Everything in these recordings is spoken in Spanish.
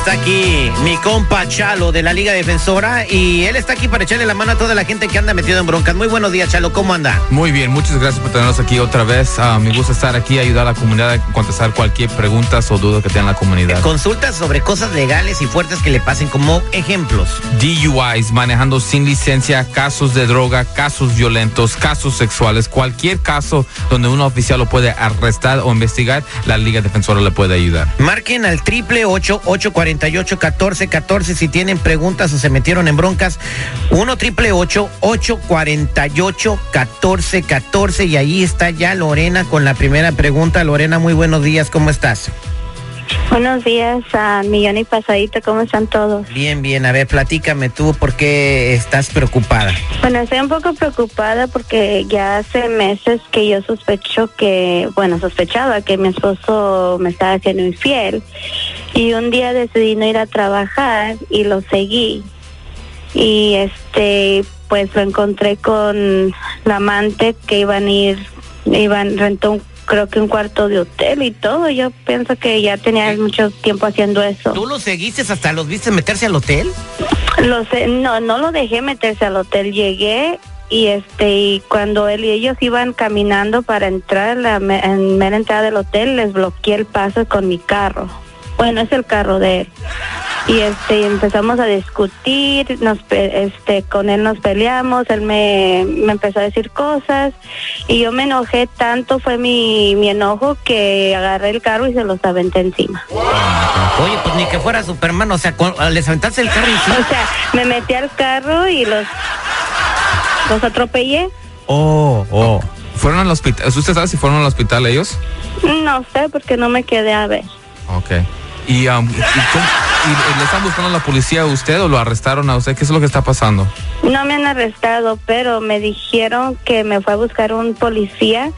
Está aquí mi compa Chalo de la Liga Defensora y él está aquí para echarle la mano a toda la gente que anda metido en broncas. Muy buenos días, Chalo, ¿cómo anda? Muy bien, muchas gracias por tenernos aquí otra vez. Ah, me gusta estar aquí, ayudar a la comunidad a contestar cualquier pregunta o duda que tenga la comunidad. Consultas sobre cosas legales y fuertes que le pasen como ejemplos. DUIs, manejando sin licencia, casos de droga, casos violentos, casos sexuales, cualquier caso donde un oficial lo puede arrestar o investigar, la Liga Defensora le puede ayudar. Marquen al triple ocho ocho cuarenta y ocho catorce catorce si tienen preguntas o se metieron en broncas. 1 triple ocho ocho cuarenta y ocho catorce catorce y ahí está ya Lorena con la primera pregunta. Lorena, muy buenos días, ¿cómo estás? Buenos días a Millón y Pasadito, ¿cómo están todos? Bien, bien, a ver, platícame tú por qué estás preocupada. Bueno, estoy un poco preocupada porque ya hace meses que yo sospecho que, bueno, sospechaba que mi esposo me estaba haciendo infiel y un día decidí no ir a trabajar y lo seguí y este, pues lo encontré con la amante que iban a ir, iban, rentó un creo que un cuarto de hotel y todo. Yo pienso que ya tenía mucho tiempo haciendo eso. ¿Tú los seguiste hasta los viste meterse al hotel? Lo sé, no, no lo dejé meterse al hotel. Llegué y este y cuando él y ellos iban caminando para entrar la en mera entrada del hotel les bloqueé el paso con mi carro. Bueno, es el carro de él. Y este empezamos a discutir nos este con él nos peleamos él me, me, empezó a decir cosas y yo me enojé tanto fue mi, mi enojo que agarré el carro y se los aventé encima. Oye pues ni que fuera Superman o sea les aventaste el carro encima o sea me metí al carro y los los atropellé. Oh oh. Fueron al hospital usted sabe si fueron al hospital ellos no sé porque no me quedé a ver okay y, um, y, y, le están buscando a la policía a usted o lo arrestaron a usted? ¿Qué es lo que está pasando? No me han arrestado, pero me dijeron que me fue a buscar un policía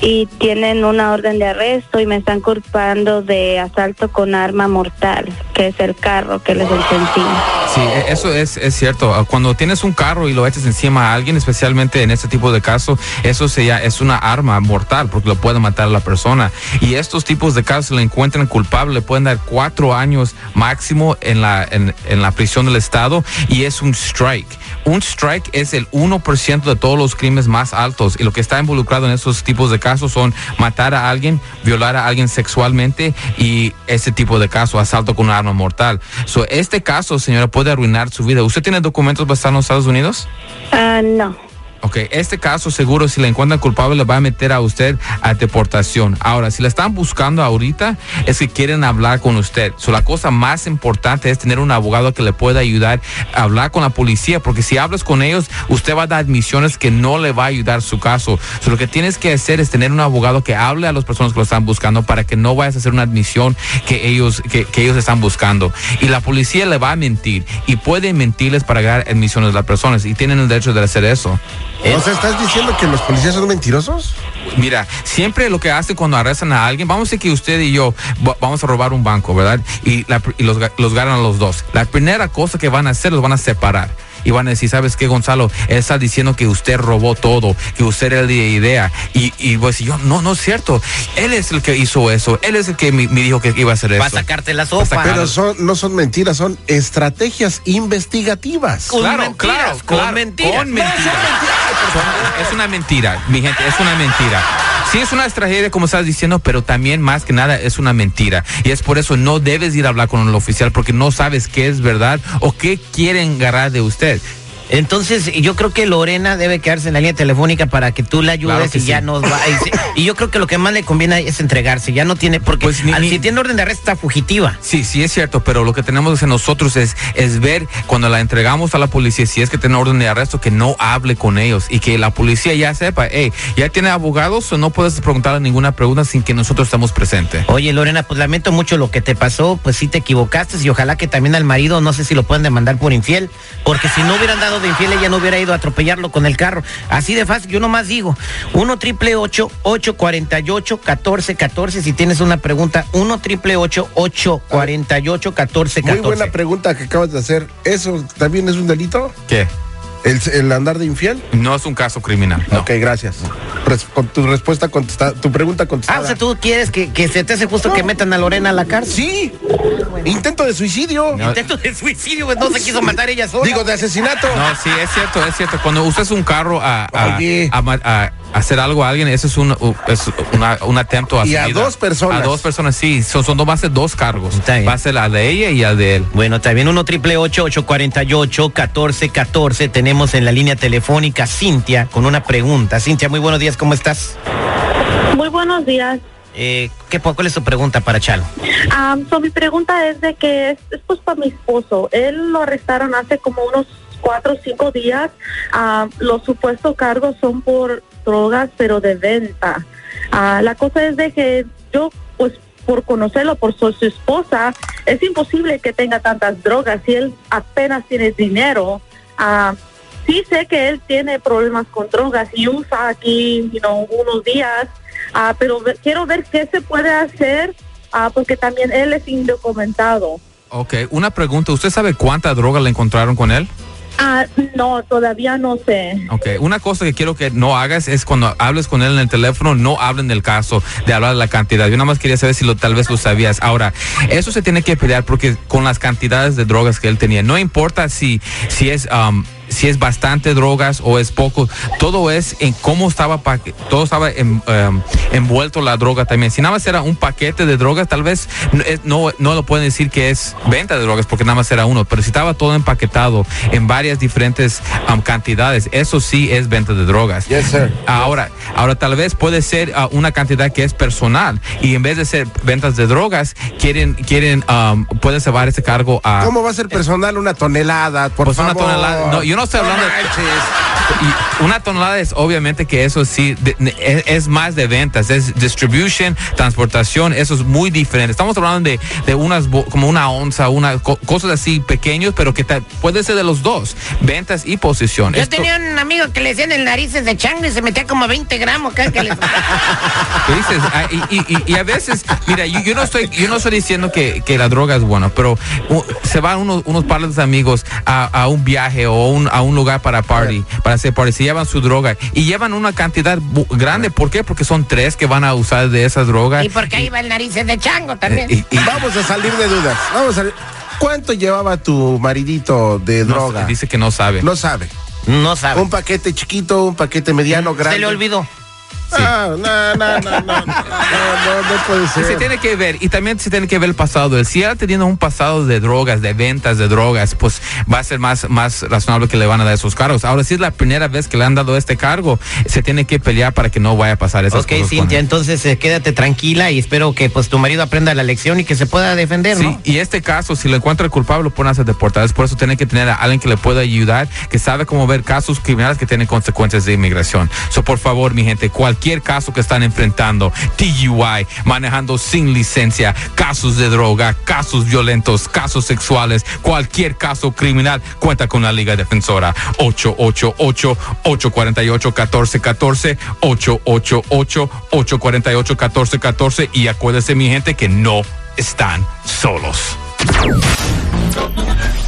y tienen una orden de arresto y me están culpando de asalto con arma mortal, que es el carro que les encima. Sí, eso es, es cierto. Cuando tienes un carro y lo echas encima a alguien, especialmente en este tipo de casos, eso se es una arma mortal porque lo puede matar a la persona. Y estos tipos de casos, le encuentran culpable, le pueden dar cuatro años máximo en la, en, la prisión del Estado y es un strike. Un strike es el 1% de todos los crímenes más altos y lo que está involucrado en estos tipos de casos son matar a alguien, violar a alguien sexualmente y ese tipo de caso, asalto con un arma mortal. So, este caso, señora, puede arruinar su vida. ¿Usted tiene documentos estar en Estados Unidos? Uh, no. Ok, este caso seguro si le encuentran culpable le va a meter a usted a deportación. Ahora, si la están buscando ahorita es que quieren hablar con usted. So, la cosa más importante es tener un abogado que le pueda ayudar a hablar con la policía, porque si hablas con ellos, usted va a dar admisiones que no le va a ayudar su caso. So, lo que tienes que hacer es tener un abogado que hable a las personas que lo están buscando para que no vayas a hacer una admisión que ellos, que, ellos están buscando. Y la policía le va a mentir y puede mentirles para ganar admisiones de las personas y tienen el derecho de hacer eso. O sea, ¿estás diciendo que los policías son mentirosos? Mira, siempre lo que hacen cuando arrestan a alguien, vamos a decir que usted y yo vamos a robar un banco, ¿verdad? Y, la, y los, los ganan los dos. La primera cosa que van a hacer, los van a separar y van a decir, ¿sabes qué, Gonzalo? Él está diciendo que usted robó todo, que usted era el de idea. Y, y voy a decir, yo, no, no es cierto. Él es el que hizo eso. Él es el que me, me dijo que iba a hacer eso. Va a sacarte la sopa. Pero son, no son mentiras, son estrategias investigativas. Con claro, mentiras, claro, con claro, mentiras. Con mentiras. Son- es una mentira, mi gente, es una mentira. Sí es una tragedia, como estás diciendo, pero también más que nada es una mentira. Y es por eso no debes ir a hablar con el oficial porque no sabes qué es verdad o qué quieren agarrar de usted. Entonces, yo creo que Lorena debe quedarse en la línea telefónica para que tú la ayudes Claro y sí. ya nos va. Y, yo creo que lo que más le conviene es entregarse. Ya no tiene, porque Pues ni- al- ni- si tiene orden de arresto está fugitiva. Sí, sí es cierto, pero lo que tenemos que nosotros es, es ver cuando la entregamos a la policía, si es que tiene orden de arresto, que no hable con ellos y que la policía ya sepa, hey, ya tiene abogados o no puedes preguntarle ninguna pregunta sin que nosotros estemos presentes. Oye, Lorena, pues lamento mucho lo que te pasó, pues sí te equivocaste y ojalá que también al marido, no sé si lo pueden demandar por infiel, porque si no hubieran dado de infiel, ella no hubiera ido a atropellarlo con el carro. Así de fácil, yo nomás digo, 1 triple 848 1414 si tienes una pregunta, 1 triple 848 1414 Muy buena pregunta que acabas de hacer. ¿Eso también es un delito? ¿Qué? ¿El, el andar de infiel? No es un caso criminal. no. Ok, gracias. Res- con tu respuesta contestada, tu pregunta Ah, contestada. o sea, tú quieres que, que se te hace justo que metan a Lorena a la cárcel. Sí. Intento de suicidio. No. Intento de suicidio, pues no se quiso matar ella sola. Digo, de asesinato. No, sí, es cierto, es cierto. Cuando usas un carro a, a, Oye. a ma- a hacer algo a alguien, eso es un, es una- un atento a Y su a dos personas. A dos personas, sí. Son, son dos, va a ser dos cargos. Va a ser la de ella y la de él. Bueno, también 1 triple 848 1414 Tenemos en la línea telefónica Cintia con una pregunta. Cintia, muy buenos días, ¿cómo estás? Muy buenos días. Eh, ¿qué, ¿Cuál es tu pregunta para Chalo? Ah, so, mi pregunta es de que es, es pues para mi esposo. Él lo arrestaron hace como unos cuatro o cinco días. Ah, los supuestos cargos son por drogas, pero de venta. Ah, la cosa es de que yo, pues por conocerlo, por su, su esposa, es imposible que tenga tantas drogas si él apenas tiene dinero. Ah, sí sé que él tiene problemas con drogas y usa aquí, you unos días, ah, pero quiero ver qué se puede hacer porque también él es indocumentado. Ok, una pregunta. ¿Usted sabe cuánta droga le encontraron con él? Ah, no, todavía no sé. Ok, una cosa que quiero que no hagas es cuando hables con él en el teléfono, no hablen del caso, de hablar de la cantidad. Yo nada más quería saber si lo, tal vez lo sabías. Ahora, eso se tiene que pelear porque con las cantidades de drogas que él tenía, no importa si, si es... um, si es bastante drogas o es poco, todo es en cómo estaba, pa- todo estaba en, um, envuelto la droga también. Si nada más era un paquete de drogas, tal vez no, no, lo pueden decir que es venta de drogas porque nada más era uno, pero si estaba todo empaquetado en varias diferentes um, cantidades, eso sí es venta de drogas. Yes, sir. Ahora, ahora tal vez puede ser ah, una cantidad que es personal y en vez de ser ventas de drogas, quieren, quieren, um, pueden llevar ese cargo a ¿Cómo va a ser personal una tonelada? Por pues una favor. tonelada. No, yo no estoy hablando de- y una tonelada es obviamente que eso sí de- de- es, es más de ventas, es distribution, transportación, eso es muy diferente. Estamos hablando de, de unas como una onza, una co- cosas así pequeños, pero que puede ser de los dos, ventas y posición. Yo Esto- tenía un amigo que le decían el narices de chango y se metía como 20 gramos que le... ¿Qué dices? Ah, y, y- y- a veces, mira, yo, yo no estoy, yo no estoy diciendo que, que la droga es buena, pero uh, se van unos, unos pares de amigos a, a un viaje o un- a un lugar para party, para se llevan su droga y llevan una cantidad grande. ¿Por qué? Porque son tres que van a usar de esa droga. y porque ahí va el narices de chango también. Y- y- Vamos a salir de dudas. Vamos a salir. ¿Cuánto llevaba tu maridito de no, droga? dice que no sabe. No sabe. no sabe. Un paquete chiquito, un paquete mediano, grande. Se le olvidó. Ah, no, no, no, no, no, no, no puede ser. se tiene que ver, y también se tiene que ver el pasado de él. Si él teniendo un pasado de drogas, de ventas de drogas, pues va a ser más, más razonable que le van a dar esos cargos. Ahora, si es la primera vez que le han dado este cargo, se tiene que pelear para que no vaya a pasar esas Ok, cosas. con Cintia, entonces eh, quédate tranquila y espero que pues tu marido aprenda la lección y que se pueda defender, Sí, ¿no? y este caso, si lo encuentra culpable, lo pueden hacer deportar. Es por eso tiene que tener a alguien que le pueda ayudar, que sabe cómo ver casos criminales que tienen consecuencias de inmigración. So, por favor, mi gente, cualquier caso que están enfrentando, TUI, manejando sin licencia, casos de droga, casos violentos, casos sexuales, cualquier caso criminal, cuenta con la Liga Defensora. 888-848-1414, 888-848-1414 y acuérdense, mi gente, que no están solos.